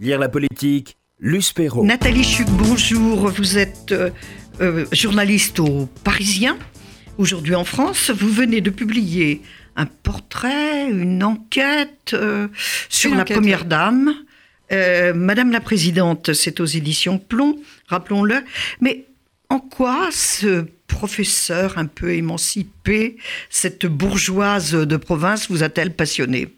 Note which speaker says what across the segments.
Speaker 1: Lire la politique, Luce Perrault.
Speaker 2: Nathalie Chuc, bonjour. Vous êtes euh, euh, journaliste au Parisien, aujourd'hui en France. Vous venez de publier un portrait, une enquête euh, sur
Speaker 3: Une
Speaker 2: la
Speaker 3: enquête,
Speaker 2: Première
Speaker 3: oui.
Speaker 2: Dame. Euh, Madame la Présidente, c'est aux éditions Plomb, rappelons-le. Mais en quoi ce professeur un peu émancipé, cette bourgeoise de province, vous a-t-elle passionné?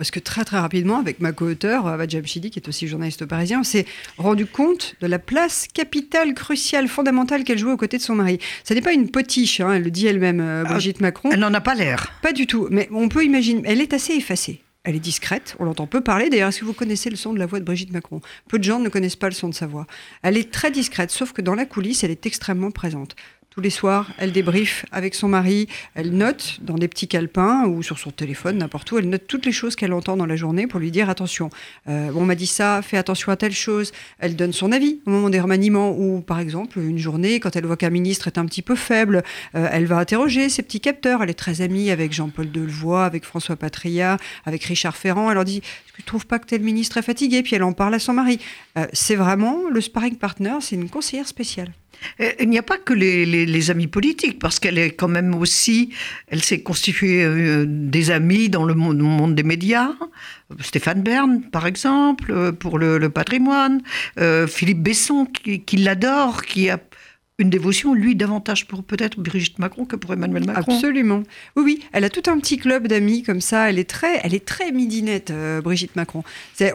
Speaker 3: Parce que très très rapidement, avec ma co-auteure, Ava Jamshidi, qui est aussi journaliste parisien, on s'est rendu compte de la place capitale, cruciale, fondamentale qu'elle jouait aux côtés de son mari. Ce n'est pas une potiche, hein, elle le dit elle-même, euh, Brigitte Macron.
Speaker 2: Elle n'en a pas l'air.
Speaker 3: Pas du tout, mais on peut imaginer. Elle est assez effacée. Elle est discrète, on l'entend peu parler. D'ailleurs, est-ce que vous connaissez le son de la voix de Brigitte Macron? Peu de gens ne connaissent pas le son de sa voix. Elle est très discrète, sauf que dans la coulisse, elle est extrêmement présente. Tous les soirs, elle débriefe avec son mari, elle note dans des petits calepins ou sur son téléphone, n'importe où, elle note toutes les choses qu'elle entend dans la journée pour lui dire attention, euh, on m'a dit ça, fais attention à telle chose. Elle donne son avis au moment des remaniements ou, par exemple, une journée, quand elle voit qu'un ministre est un petit peu faible, euh, elle va interroger ses petits capteurs. Elle est très amie avec Jean-Paul Delevoye, avec François Patria, avec Richard Ferrand. Elle leur dit tu trouves pas que tel ministre est fatigué Puis elle en parle à son mari. Euh, c'est vraiment le sparring partner, c'est une conseillère spéciale.
Speaker 2: Euh, Il n'y a pas que les, amis politiques, parce qu'elle est quand même aussi, elle s'est constituée euh, des amis dans le monde, des médias. Stéphane Bern, par exemple, euh, pour le, patrimoine. Philippe Besson, qui l'adore, qui a une dévotion, lui, davantage pour peut-être Brigitte Macron que pour Emmanuel Macron.
Speaker 3: Absolument. Oui, oui, elle a tout un petit club d'amis comme ça. Elle est très, elle est très midinette, euh, Brigitte Macron.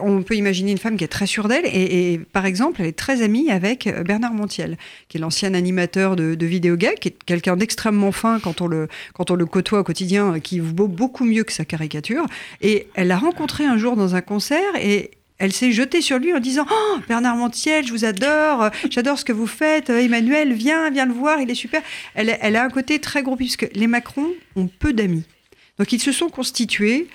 Speaker 3: On peut imaginer une femme qui est très sûre d'elle. Et, par exemple, elle est très amie avec euh, Bernard Montiel, qui est l'ancien animateur de, de vidéo gag, qui est quelqu'un d'extrêmement fin quand on le, quand on le côtoie au quotidien, qui vaut beaucoup mieux que sa caricature. Et elle l'a rencontré un jour dans un concert et elle s'est jetée sur lui en disant oh, Bernard Montiel, je vous adore, j'adore ce que vous faites. Euh, Emmanuel, viens, viens le voir, il est super. Elle, a un côté très gros, puisque les Macron ont peu d'amis. Donc ils se sont constitués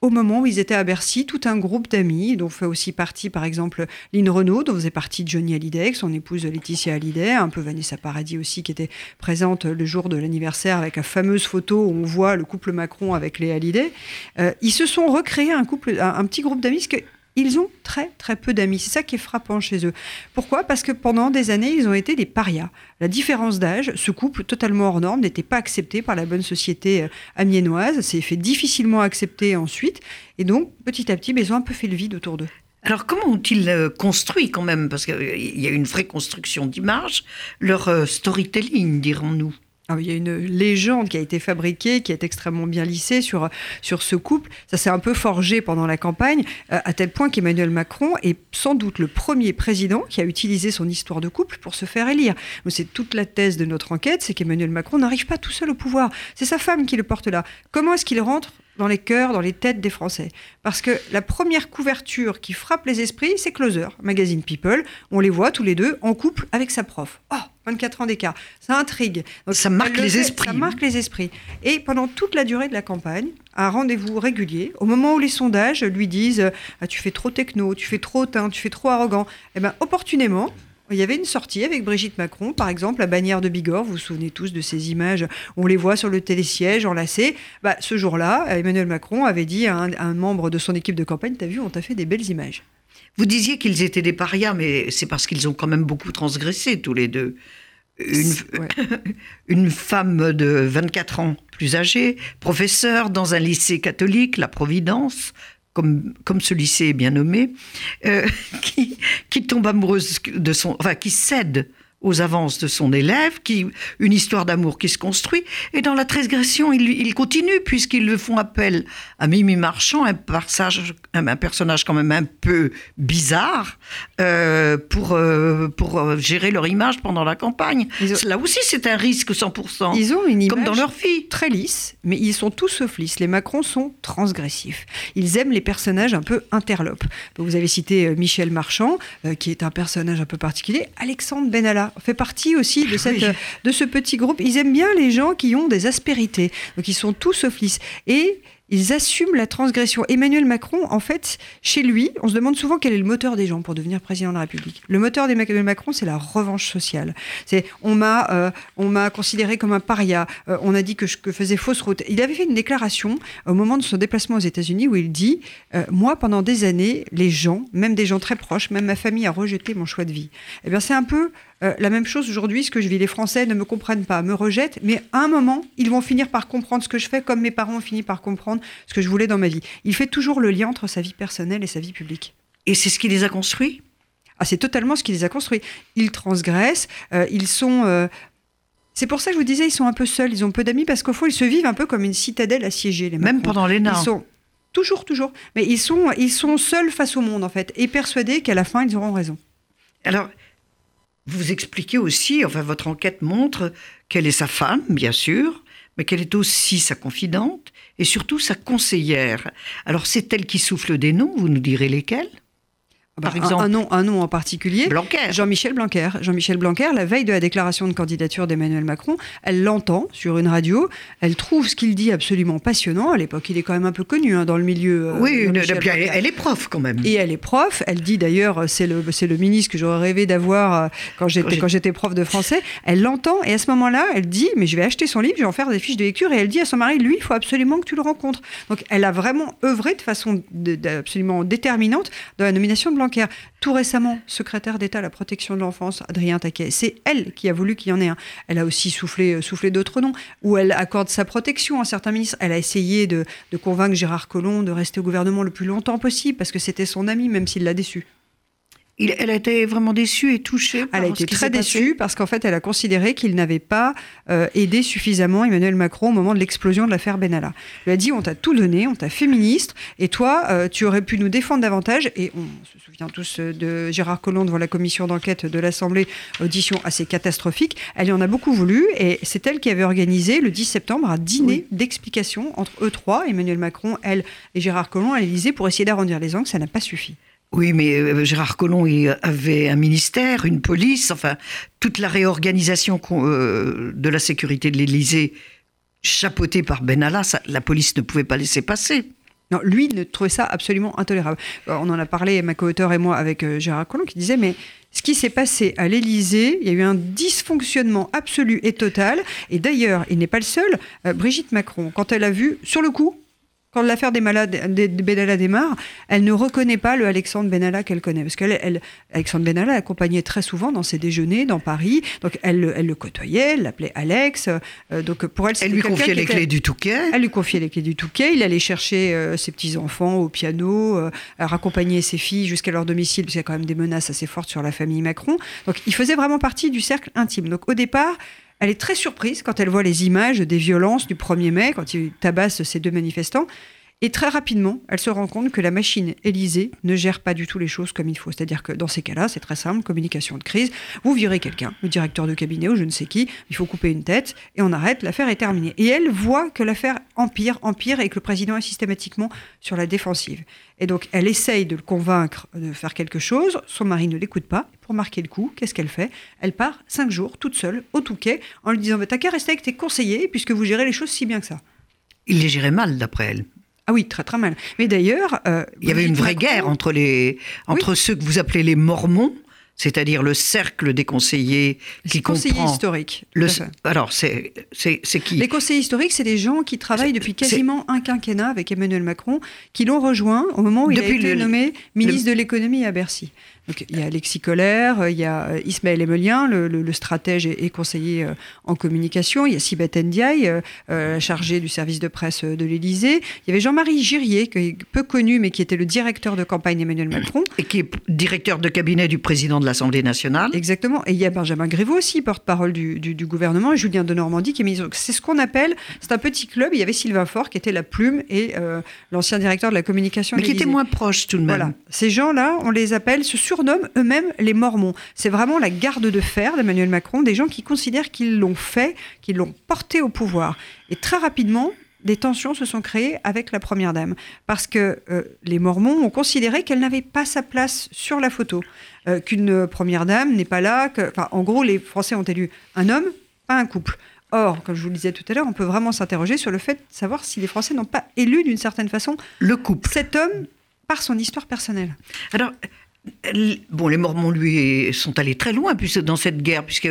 Speaker 3: au moment où ils étaient à Bercy, tout un groupe d'amis, dont fait aussi partie, par exemple, Lynn Renault, dont faisait partie Johnny Hallyday, son épouse Laetitia Hallyday, un peu Vanessa Paradis aussi, qui était présente le jour de l'anniversaire avec la fameuse photo où on voit le couple Macron avec les Hallyday. Euh, ils se sont recréés un couple, un, un petit groupe d'amis, parce ils ont très très peu d'amis. C'est ça qui est frappant chez eux. Pourquoi? Parce que pendant des années, ils ont été des parias. La différence d'âge, ce couple totalement hors norme, n'était pas accepté par la bonne société euh, amiénoise. C'est fait difficilement accepter ensuite. Et donc, petit à petit, ben, ils ont un peu fait le vide autour d'eux.
Speaker 2: Alors comment ont-ils euh, construit quand même, parce qu'il y a une vraie construction d'image, leur euh, storytelling, dirons-nous
Speaker 3: Alors, il y a une légende qui a été fabriquée, qui est extrêmement bien lissée sur, sur ce couple. Ça s'est un peu forgé pendant la campagne, euh, à tel point qu'Emmanuel Macron est sans doute le premier président qui a utilisé son histoire de couple pour se faire élire. C'est toute la thèse de notre enquête, c'est qu'Emmanuel Macron n'arrive pas tout seul au pouvoir. C'est sa femme qui le porte là. Comment est-ce qu'il rentre dans les cœurs, dans les têtes des Français. Parce que la première couverture qui frappe les esprits, c'est Closer, magazine People. On les voit tous les deux en couple avec sa prof. Oh, 24 ans d'écart. Ça intrigue. Donc,
Speaker 2: Ça marque
Speaker 3: le
Speaker 2: les
Speaker 3: fait,
Speaker 2: esprits.
Speaker 3: Ça marque les esprits. Et pendant toute la durée de la campagne, un rendez-vous régulier, au moment où les sondages lui disent ah, Tu fais trop techno, tu fais trop hautain, tu fais trop arrogant, eh ben, opportunément, il y avait une sortie avec Brigitte Macron, par exemple, la bannière de Bigorre. Vous vous souvenez tous de ces images. On les voit sur le télésiège, enlacés. Bah, ce jour-là, Emmanuel Macron avait dit à un, à un membre de son équipe de campagne T'as vu, on t'a fait des belles images.
Speaker 2: Vous disiez qu'ils étaient des parias, mais c'est parce qu'ils ont quand même beaucoup transgressé tous les deux. Une,
Speaker 3: Ouais.
Speaker 2: une femme de 24 ans plus âgée, professeure dans un lycée catholique, la Providence, comme, comme ce lycée est bien nommé, euh, qui, qui tombe amoureuse de son, enfin qui cède aux avances de son élève, qui une histoire d'amour qui se construit, et dans la transgression, il, il continue puisqu'ils le font appel à Mimi Marchand, un, passage, un, personnage quand même un peu bizarre, euh, pour, euh, pour euh, gérer leur image pendant la campagne.
Speaker 3: Ont-
Speaker 2: Là aussi, c'est un risque 100%,
Speaker 3: Ils ont une image
Speaker 2: comme dans leur vie.
Speaker 3: très lisse, mais ils sont tous sauf lisses. Les Macron sont transgressifs. Ils aiment les personnages un peu interlopes. Vous avez cité Michel Marchand, qui est un personnage un peu particulier. Alexandre Benalla fait partie aussi de, cette,
Speaker 2: Oui.
Speaker 3: euh, de ce petit groupe. Ils aiment bien les gens qui ont des aspérités. Donc ils sont tous sauf lisses. Et ils assument la transgression. Emmanuel Macron, en fait, chez lui, on se demande souvent quel est le moteur des gens pour devenir président de la République. Le moteur d'Emmanuel Macron, c'est la revanche sociale. C'est on m'a euh, on m'a considéré comme un paria. Euh, on a dit que je que faisais fausse route. Il avait fait une déclaration au moment de son déplacement aux États-Unis où il dit euh, moi pendant des années, les gens, même des gens très proches, même ma famille a rejeté mon choix de vie. Eh bien, c'est un peu euh, la même chose aujourd'hui, ce que je vis, les Français ne me comprennent pas, me rejettent, mais à un moment, ils vont finir par comprendre ce que je fais, comme mes parents ont fini par comprendre ce que je voulais dans ma vie. Il fait toujours le lien entre sa vie personnelle et sa vie publique.
Speaker 2: Et c'est ce qui les a construits?
Speaker 3: Ah, C'est totalement ce qui les a construits. Ils transgressent, euh, ils sont... Euh, c'est pour ça que je vous disais, ils sont un peu seuls, ils ont peu d'amis, parce qu'au fond, ils se vivent un peu comme une citadelle assiégée. Les
Speaker 2: Même pendant les
Speaker 3: Ils sont toujours, toujours. Mais ils sont, ils sont seuls face au monde, en fait, et persuadés qu'à la fin, ils auront raison.
Speaker 2: Alors, vous expliquez aussi, enfin votre enquête montre qu'elle est sa femme, bien sûr, mais qu'elle est aussi sa confidente et surtout sa conseillère. Alors c'est elle qui souffle des noms, vous nous direz lesquels?
Speaker 3: Par exemple, un, nom, un nom en particulier.
Speaker 2: Blanquer.
Speaker 3: Jean-Michel Blanquer. Jean-Michel Blanquer, la veille de la déclaration de candidature d'Emmanuel Macron, elle l'entend sur une radio. Elle trouve ce qu'il dit absolument passionnant. À l'époque, il est quand même un peu connu hein, dans le milieu.
Speaker 2: Euh, oui, elle, est prof quand même.
Speaker 3: Et elle est prof. Elle dit d'ailleurs, c'est le, c'est le ministre que j'aurais rêvé d'avoir euh, quand j'étais, quand j'étais prof de français. Elle l'entend et à ce moment-là, elle dit, mais je vais acheter son livre, je vais en faire des fiches de lecture. Et elle dit à son mari, lui, il faut absolument que tu le rencontres. Donc, elle a vraiment œuvré de façon absolument déterminante dans la nomination de Blanquer. Tout récemment, secrétaire d'État à la protection de l'enfance, Adrien Taquet, c'est elle qui a voulu qu'il y en ait un. Elle a aussi soufflé, euh, soufflé d'autres noms, où elle accorde sa protection à certains ministres. Elle a essayé de, de convaincre Gérard Collomb de rester au gouvernement le plus longtemps possible, parce que c'était son ami, même s'il l'a déçu
Speaker 2: elle a été vraiment déçue et touchée.
Speaker 3: elle a été très déçue parce qu'en fait, elle a considéré qu'il n'avait pas euh, aidé suffisamment Emmanuel Macron au moment de l'explosion de l'affaire Benalla. Elle lui a dit on t'a tout donné, on t'a fait ministre, et toi, euh, tu aurais pu nous défendre davantage. Et on se souvient tous euh, de Gérard Collomb devant la commission d'enquête de l'Assemblée, audition assez catastrophique. Elle y en a beaucoup voulu, et c'est elle qui avait organisé le 10 septembre un dîner d'explication entre eux trois, Emmanuel Macron, elle et Gérard Collomb à l'Élysée pour essayer d'arrondir les angles. Ça n'a pas suffi.
Speaker 2: Oui, mais euh, Gérard Collomb avait un ministère, une police, enfin, toute la réorganisation euh, de la sécurité de l'Élysée, chapeautée par Benalla, la police ne pouvait pas laisser passer.
Speaker 3: Non, lui ne trouvait ça absolument intolérable. Euh, on en a parlé, ma co-auteur et moi, avec Gérard Collomb, qui disait, mais ce qui s'est passé à l'Élysée, il y a eu un dysfonctionnement absolu et total. Et d'ailleurs, il n'est pas le seul. Brigitte Macron, quand elle a vu, sur le coup, quand l'affaire des malades des Benalla démarre, elle ne reconnaît pas le Alexandre Benalla qu'elle connaît. Parce qu'elle, elle, Alexandre Benalla l'accompagnait très souvent dans ses déjeuners dans Paris. Donc elle, elle le côtoyait, elle l'appelait Alex. Euh, donc pour elle,
Speaker 2: elle lui confiait les clés du Touquet.
Speaker 3: Elle lui confiait les clés du Touquet. Il allait chercher euh, ses petits-enfants au piano, euh, raccompagner ses filles jusqu'à leur domicile, parce qu'il y a quand même des menaces assez fortes sur la famille Macron. Donc il faisait vraiment partie du cercle intime. Donc au départ, elle est très surprise quand elle voit les images des violences du 1er mai, quand il tabasse ces deux manifestants. Et très rapidement, elle se rend compte que la machine Élysée ne gère pas du tout les choses comme il faut. C'est-à-dire que dans ces cas-là, c'est très simple, communication de crise, vous virez quelqu'un, le directeur de cabinet ou je ne sais qui, il faut couper une tête et on arrête, l'affaire est terminée. Et elle voit que l'affaire empire, empire et que le président est systématiquement sur la défensive. Et donc elle essaye de le convaincre de faire quelque chose, son mari ne l'écoute pas. Pour marquer le coup, qu'est-ce qu'elle fait? Elle part cinq jours toute seule au Touquet en lui disant bah, T'as qu'à rester avec tes conseillers puisque vous gérez les choses si bien que ça.
Speaker 2: Il les gérait mal d'après elle.
Speaker 3: Ah oui, très très mal. Mais d'ailleurs,
Speaker 2: euh, il y avait une vraie guerre entre les entre ceux que vous appelez les Mormons, c'est-à-dire le cercle des conseillers qui
Speaker 3: conseillers
Speaker 2: comprend
Speaker 3: historiques.
Speaker 2: Le, alors c'est c'est qui
Speaker 3: Les conseillers historiques, c'est des gens qui travaillent depuis quasiment un quinquennat avec Emmanuel Macron, qui l'ont rejoint au moment où il a été nommé ministre de l'économie à Bercy il y a Alexis Colère, il y a euh, Ismaël Emelien, le, stratège et, conseiller euh, en communication. Il y a Sibeth Ndiaye, euh, chargé du service de presse de l'Élysée. Il y avait Jean-Marie Girier, qui est peu connu, mais qui était le directeur de campagne d'Emmanuel Macron.
Speaker 2: Et qui est directeur de cabinet du président de l'Assemblée nationale.
Speaker 3: Exactement. Et il y a Benjamin Grévaux aussi, porte-parole du, gouvernement, et Julien de Normandie, qui est ministre. C'est ce qu'on appelle, c'est un petit club. Il y avait Sylvain Faure, qui était la plume, et l'ancien directeur de la communication.
Speaker 2: Mais qui était moins proche tout de même. Voilà.
Speaker 3: Ces gens-là, on les appelle sur surnomment eux-mêmes les Mormons. C'est vraiment la garde de fer d'Emmanuel Macron, des gens qui considèrent qu'ils l'ont fait, qu'ils l'ont porté au pouvoir. Et très rapidement, des tensions se sont créées avec la Première Dame, parce que euh, les Mormons ont considéré qu'elle n'avait pas sa place sur la photo, euh, qu'une Première Dame n'est pas là, que, en gros, les Français ont élu un homme, pas un couple. Or, comme je vous le disais tout à l'heure, on peut vraiment s'interroger sur le fait de savoir si les Français n'ont pas élu d'une certaine façon
Speaker 2: le couple.
Speaker 3: Cet homme par son histoire personnelle.
Speaker 2: Alors, Bon, les Mormons, lui, sont allés très loin dans cette guerre, puisque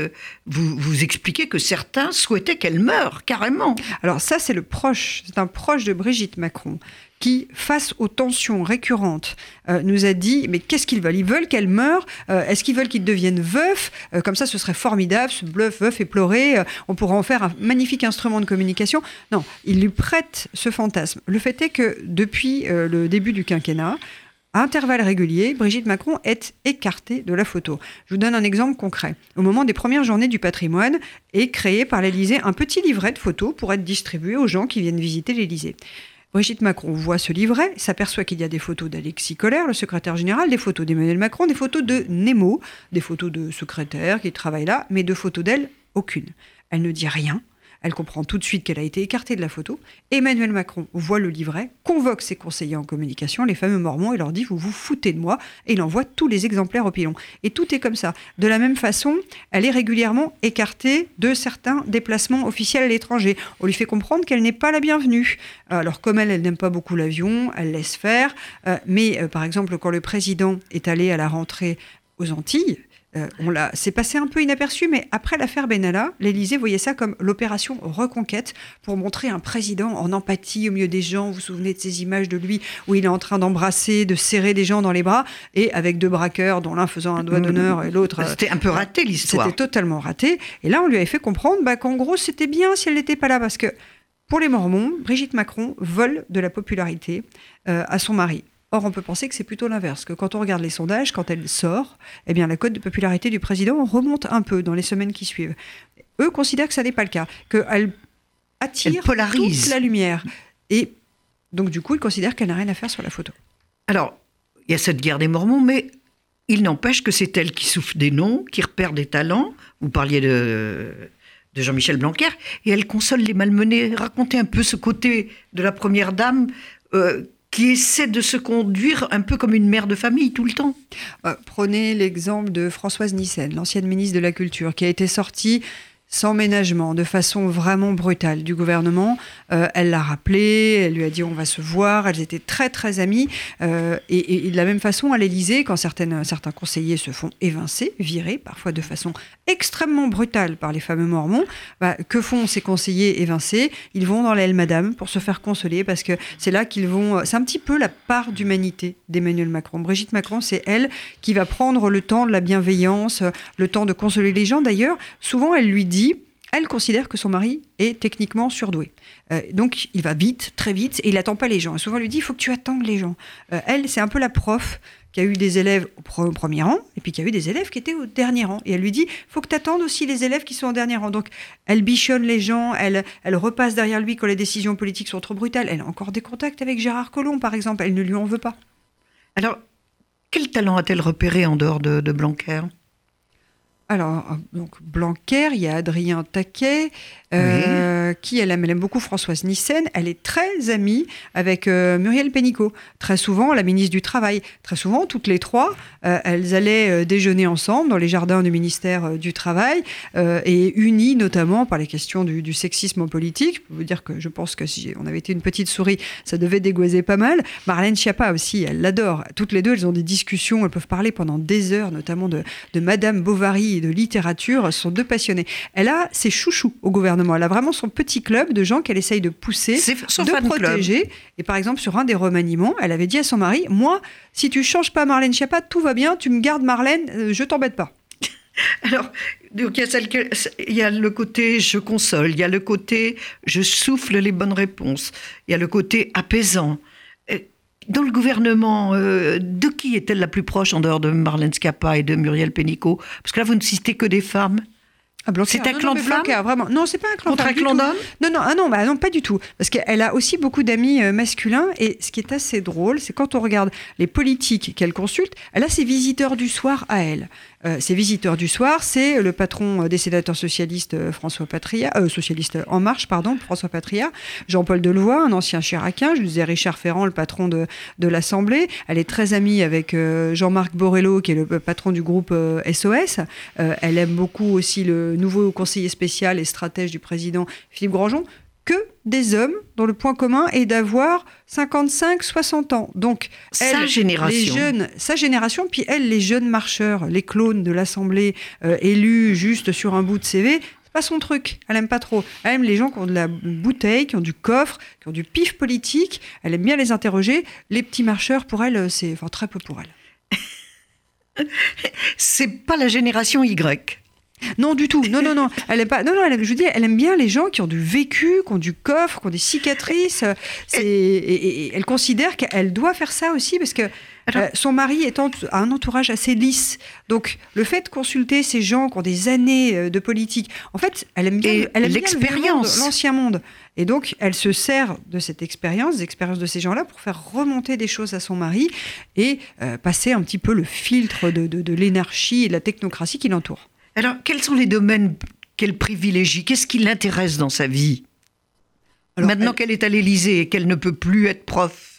Speaker 2: vous, vous expliquez que certains souhaitaient qu'elle meure, carrément.
Speaker 3: Alors ça, c'est le proche, c'est un proche de Brigitte Macron, qui, face aux tensions récurrentes, euh, nous a dit mais qu'est-ce qu'ils veulent? Ils veulent qu'elle meure euh, Est-ce qu'ils veulent qu'il devienne veuf euh, Comme ça, ce serait formidable, ce bluff veuf éploré. on pourrait en faire un magnifique instrument de communication. Non, il lui prête ce fantasme. Le fait est que depuis le début du quinquennat, à intervalles réguliers, Brigitte Macron est écartée de la photo. Je vous donne un exemple concret. Au moment des premières journées du patrimoine, est créé par l'Élysée un petit livret de photos pour être distribué aux gens qui viennent visiter l'Élysée. Brigitte Macron voit ce livret, s'aperçoit qu'il y a des photos d'Alexis Collère, le secrétaire général, des photos d'Emmanuel Macron, des photos de Nemo, des photos de secrétaires qui travaillent là, mais de photos d'elle, aucune. Elle ne dit rien, elle comprend tout de suite qu'elle a été écartée de la photo. Emmanuel Macron voit le livret, convoque ses conseillers en communication, les fameux Mormons, et leur dit Vous vous foutez de moi. Et il envoie tous les exemplaires au pilon. Et tout est comme ça. De la même façon, elle est régulièrement écartée de certains déplacements officiels à l'étranger. On lui fait comprendre qu'elle n'est pas la bienvenue. Alors, comme elle, elle n'aime pas beaucoup l'avion, elle laisse faire. Euh, mais, euh, par exemple, quand le président est allé à la rentrée aux Antilles, euh, on l'a, c'est passé un peu inaperçu, mais après l'affaire Benalla, l'Élysée voyait ça comme l'opération Reconquête pour montrer un président en empathie au milieu des gens. Vous vous souvenez de ces images de lui où il est en train d'embrasser, de serrer des gens dans les bras et avec deux braqueurs, dont l'un faisant un doigt d'honneur et l'autre.
Speaker 2: C'était un peu raté l'histoire.
Speaker 3: C'était totalement raté. Et là, on lui avait fait comprendre bah, qu'en gros, c'était bien si elle n'était pas là parce que pour les Mormons, Brigitte Macron vole de la popularité euh, à son mari. Or, on peut penser que c'est plutôt l'inverse, que quand on regarde les sondages, quand elle sort, eh bien, la cote de popularité du président remonte un peu dans les semaines qui suivent. Eux considèrent que ça n'est pas le cas, qu'elle attire toute la lumière. Et donc, du coup, ils considèrent qu'elle n'a rien à faire sur la photo.
Speaker 2: Alors, il y a cette guerre des Mormons, mais il n'empêche que c'est elle qui souffle des noms, qui repère des talents. Vous parliez de, de Jean-Michel Blanquer, et elle console les malmenés. Racontez un peu ce côté de la première dame. Euh, qui essaie de se conduire un peu comme une mère de famille tout le temps.
Speaker 3: Euh, prenez l'exemple de Françoise Nyssen, l'ancienne ministre de la Culture, qui a été sortie sans ménagement, de façon vraiment brutale du gouvernement. Euh, elle l'a rappelé, elle lui a dit on va se voir, elles étaient très très amies. Euh, et, de la même façon, à l'Élysée, quand certains conseillers se font évincer, virer, parfois de façon extrêmement brutale par les fameux Mormons, bah, que font ces conseillers évincés? Ils vont dans l'aile Madame pour se faire consoler parce que c'est là qu'ils vont. C'est un petit peu la part d'humanité d'Emmanuel Macron. Brigitte Macron, c'est elle qui va prendre le temps de la bienveillance, le temps de consoler les gens. D'ailleurs, souvent, elle lui dit elle considère que son mari est techniquement surdoué. Euh, donc il va vite, très vite, et il n'attend pas les gens. Et souvent, lui dit, il faut que tu attendes les gens. Euh, elle, c'est un peu la prof qui a eu des élèves au, premier rang, et puis qui a eu des élèves qui étaient au dernier rang. Et elle lui dit, faut que tu attendes aussi les élèves qui sont au dernier rang. Donc elle bichonne les gens, elle, elle repasse derrière lui quand les décisions politiques sont trop brutales. Elle a encore des contacts avec Gérard Collomb, par exemple. Elle ne lui en veut pas.
Speaker 2: Alors, quel talent a-t-elle repéré en dehors de, de Blanquer?
Speaker 3: Alors, donc Blanquer, il y a Adrien Taquet, euh, qui elle aime, beaucoup Françoise Nyssen. Elle est très amie avec euh, Muriel Pénicaud. Très souvent, la ministre du Travail. Très souvent, toutes les trois, euh, elles allaient déjeuner ensemble dans les jardins du ministère du Travail et unies notamment par les questions du, sexisme politique. Je peux vous dire que je pense que si on avait été une petite souris, ça devait dégoiser pas mal. Marlène Schiappa aussi, elle l'adore. Toutes les deux, elles ont des discussions, elles peuvent parler pendant des heures, notamment de, de Madame Bovary de littérature, sont deux passionnés. Elle a ses chouchous au gouvernement. Elle a vraiment son petit club de gens qu'elle essaye de pousser, de protéger. Et par exemple, sur un des remaniements, elle avait dit à son mari Moi, si tu changes pas Marlène Schiappa, tout va bien, tu me gardes Marlène, euh, je t'embête pas.
Speaker 2: Alors, il y, a il y, a le côté je console, il y a le côté je souffle les bonnes réponses, il y a le côté apaisant. Dans le gouvernement, euh, de qui est-elle la plus proche en dehors de Marlène Schiappa et de Muriel Pénicaud? Parce que là, vous ne citez que des femmes.
Speaker 3: Ah, c'est un clan de femmes vraiment. Non, c'est pas un clan
Speaker 2: Contre un clan d'hommes
Speaker 3: Non, non, ah non, bah non, pas du tout. Parce qu'elle a aussi beaucoup d'amis euh, masculins. Et ce qui est assez drôle, c'est quand on regarde les politiques qu'elle consulte, elle a ses visiteurs du soir à elle. Ses visiteurs du soir, c'est le patron des sénateurs socialistes François Patria, socialiste En Marche, pardon, François Patria, Jean-Paul Delevoye, un ancien chiracien, je disais Richard Ferrand, le patron de, de l'Assemblée. Elle est très amie avec Jean-Marc Borello, qui est le patron du groupe SOS. elle aime beaucoup aussi le nouveau conseiller spécial et stratège du président Philippe Grandjean des hommes dont le point commun est d'avoir 55-60 ans. Donc,
Speaker 2: sa génération.
Speaker 3: Les jeunes, sa génération, puis elle, les jeunes marcheurs, les clones de l'Assemblée, euh, élus juste sur un bout de CV, c'est pas son truc. Elle aime pas trop. Elle aime les gens qui ont de la bouteille, qui ont du coffre, qui ont du pif politique. Elle aime bien les interroger. Les petits marcheurs, pour elle, c'est enfin, très peu pour elle.
Speaker 2: c'est pas la génération Y.
Speaker 3: Non, du tout. Non, non, non. Elle est pas. Non, non. Elle, je dis, elle aime bien les gens qui ont du vécu, qui ont du coffre, qui ont des cicatrices. Et, elle considère qu'elle doit faire ça aussi parce que euh, son mari est a un entourage assez lisse. Donc, le fait de consulter ces gens qui ont des années euh, de politique, en fait, elle aime bien, elle aime l'expérience, l'ancien monde. Et donc, elle se sert de cette expérience, des expériences de ces gens-là, pour faire remonter des choses à son mari et euh, passer un petit peu le filtre de, de, de l'énarchie et de la technocratie qui l'entoure.
Speaker 2: Alors, quels sont les domaines qu'elle privilégie? Qu'est-ce qui l'intéresse dans sa vie? Maintenant qu'elle est à l'Élysée et qu'elle ne peut plus être prof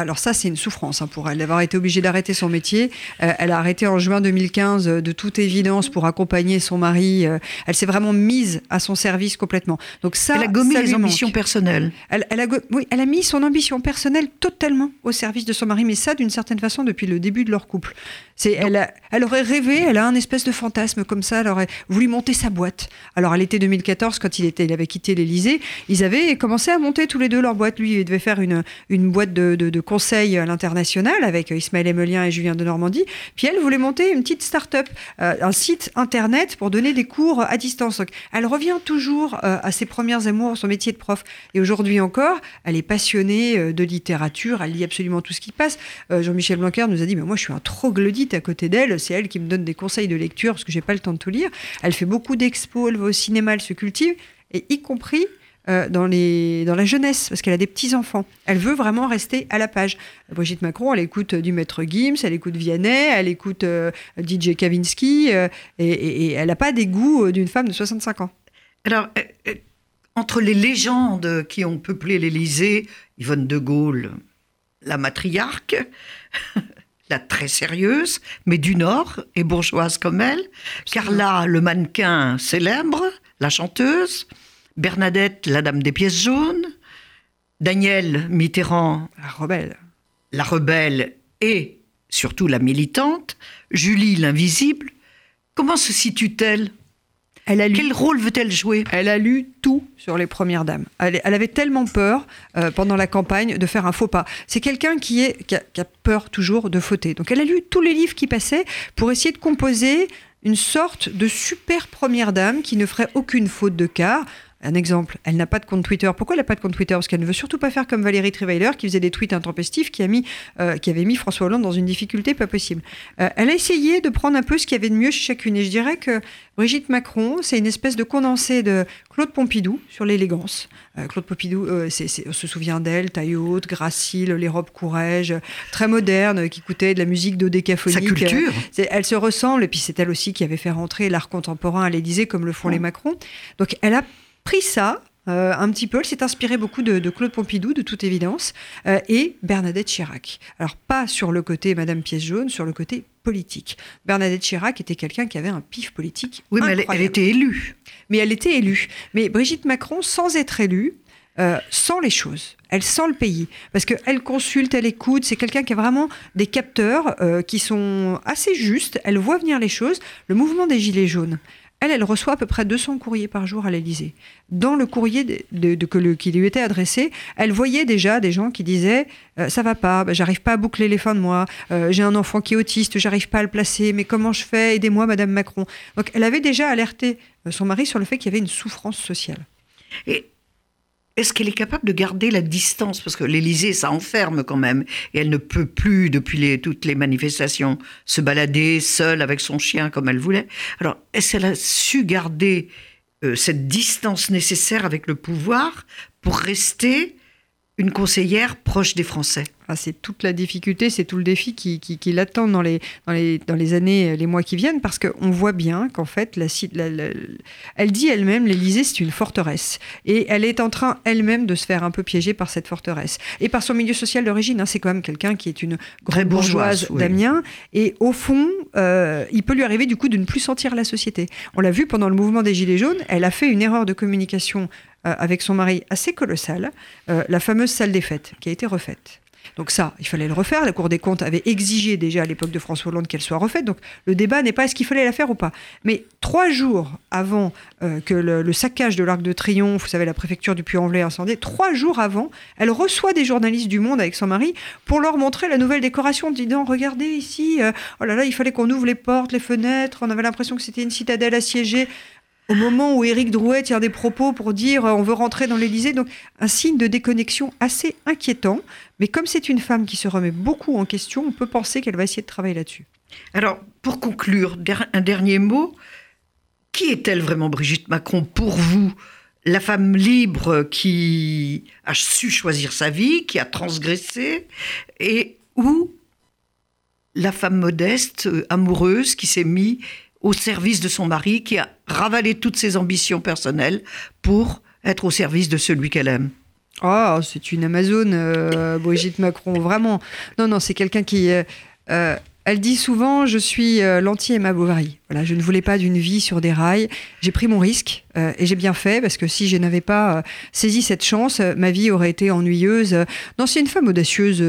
Speaker 3: alors ça, c'est une souffrance hein, pour elle d'avoir été obligée d'arrêter son métier. Euh, elle a arrêté en juin 2015 euh, de toute évidence pour accompagner son mari. Euh, elle s'est vraiment mise à son service complètement.
Speaker 2: Donc ça, elle a gommé les ambitions personnelles.
Speaker 3: Elle, a, oui, elle a mis son ambition personnelle totalement au service de son mari, mais ça d'une certaine façon depuis le début de leur couple. C'est, elle, elle aurait rêvé, elle a un espèce de fantasme comme ça. Elle aurait voulu monter sa boîte. Alors à l'été 2014, quand il était, il avait quitté l'Élysée, ils avaient commencé à monter tous les deux leur boîte. Lui, il devait faire une, une boîte de, de conseil à l'international avec Ismaël Emelien et Julien de Normandie. Puis elle voulait monter une petite start-up, euh, un site internet pour donner des cours à distance. Donc, elle revient toujours euh, à ses premières amours, son métier de prof. Et aujourd'hui encore, elle est passionnée euh, de littérature, elle lit absolument tout ce qui passe. Jean-Michel Blanquer nous a dit, mais moi je suis un troglodyte à côté d'elle, c'est elle qui me donne des conseils de lecture parce que j'ai pas le temps de tout lire. Elle fait beaucoup d'expos, elle va au cinéma, elle se cultive, et y compris euh, dans, les, dans la jeunesse, parce qu'elle a des petits-enfants. Elle veut vraiment rester à la page. Brigitte Macron, elle écoute du maître Gims, elle écoute Vianney, elle écoute euh, DJ Kavinsky, euh, et, elle n'a pas des goûts d'une femme de 65 ans.
Speaker 2: Alors, entre les légendes qui ont peuplé l'Élysée, Yvonne de Gaulle, la matriarque, la très sérieuse, mais du Nord et bourgeoise comme elle, Carla, le mannequin célèbre, la chanteuse, Bernadette, la dame des pièces jaunes, Danielle Mitterrand,
Speaker 3: la rebelle,
Speaker 2: la rebelle et surtout la militante, Julie l'invisible. Comment se situe-t-elle? Elle a lu, Quel rôle veut-elle jouer?
Speaker 3: Elle a lu tout sur les premières dames. Elle, avait tellement peur euh, pendant la campagne de faire un faux pas. C'est quelqu'un qui, est, qui a, peur toujours de fauter. Donc elle a lu tous les livres qui passaient pour essayer de composer une sorte de super première dame qui ne ferait aucune faute de quart. Un exemple, elle n'a pas de compte Twitter. Pourquoi elle n'a pas de compte Twitter? Parce qu'elle ne veut surtout pas faire comme Valérie Trierweiler qui faisait des tweets intempestifs, qui, a mis, euh, qui avait mis François Hollande dans une difficulté pas possible. Euh, elle a essayé de prendre un peu ce qu'il y avait de mieux chez chacune. Et je dirais que Brigitte Macron, c'est une espèce de condensé de Claude Pompidou sur l'élégance. Euh, Claude Pompidou, on se souvient d'elle, taille haute, gracile, les robes courage, très moderne, qui écoutait de la musique d'odécaphonique.
Speaker 2: Sa culture.
Speaker 3: elle se ressemble, et puis c'est elle aussi qui avait fait rentrer l'art contemporain à l'Élysée, comme le font les Macron. Donc elle a pris ça, euh, un petit peu. Elle s'est inspirée beaucoup de, Claude Pompidou, de toute évidence, euh, et Bernadette Chirac. Alors, pas sur le côté Madame Pièce Jaune, sur le côté politique. Bernadette Chirac était quelqu'un qui avait un pif politique.
Speaker 2: Oui, mais elle, était élue.
Speaker 3: Mais elle était élue. Mais Brigitte Macron, sans être élue, euh, sent les choses. Elle sent le pays. Parce qu'elle consulte, elle écoute. C'est quelqu'un qui a vraiment des capteurs qui sont assez justes. Elle voit venir les choses. Le mouvement des Gilets jaunes. Elle, elle reçoit à peu près 200 courriers par jour à l'Élysée. Dans le courrier de, qui lui était adressé, elle voyait déjà des gens qui disaient euh, ça va pas, bah, j'arrive pas à boucler les fins de mois, euh, j'ai un enfant qui est autiste, j'arrive pas à le placer, mais comment je fais? Aidez-moi, Madame Macron. Donc, elle avait déjà alerté euh, son mari sur le fait qu'il y avait une souffrance sociale.
Speaker 2: Est-ce qu'elle est capable de garder la distance? Parce que l'Élysée, ça enferme quand même. Et elle ne peut plus, depuis toutes les manifestations, se balader seule avec son chien comme elle voulait. Alors, est-ce qu'elle a su garder euh, cette distance nécessaire avec le pouvoir pour rester une conseillère proche des Français?
Speaker 3: C'est toute la difficulté, c'est tout le défi qui, qui, l'attend dans les, dans, les, dans les années, les mois qui viennent, parce qu'on voit bien qu'en fait, la, elle dit elle-même, l'Élysée, c'est une forteresse. Et elle est en train elle-même de se faire un peu piéger par cette forteresse. Et par son milieu social d'origine, hein, c'est quand même quelqu'un qui est une grande bourgeoise, d'Amiens. Et au fond, euh, il peut lui arriver du coup de ne plus sentir la société. On l'a vu pendant le mouvement des Gilets jaunes, elle a fait une erreur de communication euh, avec son mari assez colossale, euh, la fameuse salle des fêtes, qui a été refaite. Donc ça, il fallait le refaire. La Cour des comptes avait exigé déjà à l'époque de François Hollande qu'elle soit refaite. Donc le débat n'est pas est-ce qu'il fallait la faire ou pas. Mais trois jours avant euh, que le, saccage de l'Arc de Triomphe, vous savez, la préfecture du Puy-en-Velay incendiée, trois jours avant, elle reçoit des journalistes du Monde avec son mari pour leur montrer la nouvelle décoration, disant regardez ici, euh, oh là là, il fallait qu'on ouvre les portes, les fenêtres, on avait l'impression que c'était une citadelle assiégée au moment où Éric Drouet tient des propos pour dire euh, on veut rentrer dans l'Élysée. Donc un signe de déconnexion assez inquiétant. Mais comme c'est une femme qui se remet beaucoup en question, on peut penser qu'elle va essayer de travailler là-dessus.
Speaker 2: Alors, pour conclure, un dernier mot. Qui est-elle vraiment, Brigitte Macron, pour vous? La femme libre qui a su choisir sa vie, qui a transgressé, et ou la femme modeste, euh, amoureuse, qui s'est mise au service de son mari, qui a ravalé toutes ses ambitions personnelles pour être au service de celui qu'elle aime.
Speaker 3: Oh, c'est une Amazone, euh, Brigitte Macron, vraiment. Non, non, c'est quelqu'un qui... Euh, euh, elle dit souvent Je suis euh, l'anti-Emma Bovary. Voilà, je ne voulais pas d'une vie sur des rails. J'ai pris mon risque euh, et j'ai bien fait parce que si je n'avais pas euh, saisi cette chance, ma vie aurait été ennuyeuse. Non, c'est une femme audacieuse.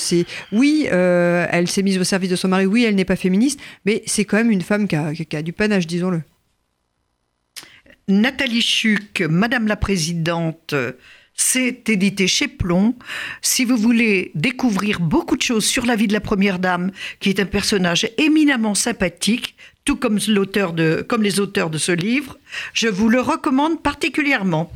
Speaker 3: c'est oui, elle s'est mise au service de son mari. Oui, elle n'est pas féministe, mais c'est quand même une femme qui a, qui a du panache, disons-le.
Speaker 2: Nathalie Chuc, Madame la Présidente. C'est édité chez Plomb. Si vous voulez découvrir beaucoup de choses sur la vie de la Première Dame, qui est un personnage éminemment sympathique, tout comme, comme les auteurs de ce livre, je vous le recommande particulièrement.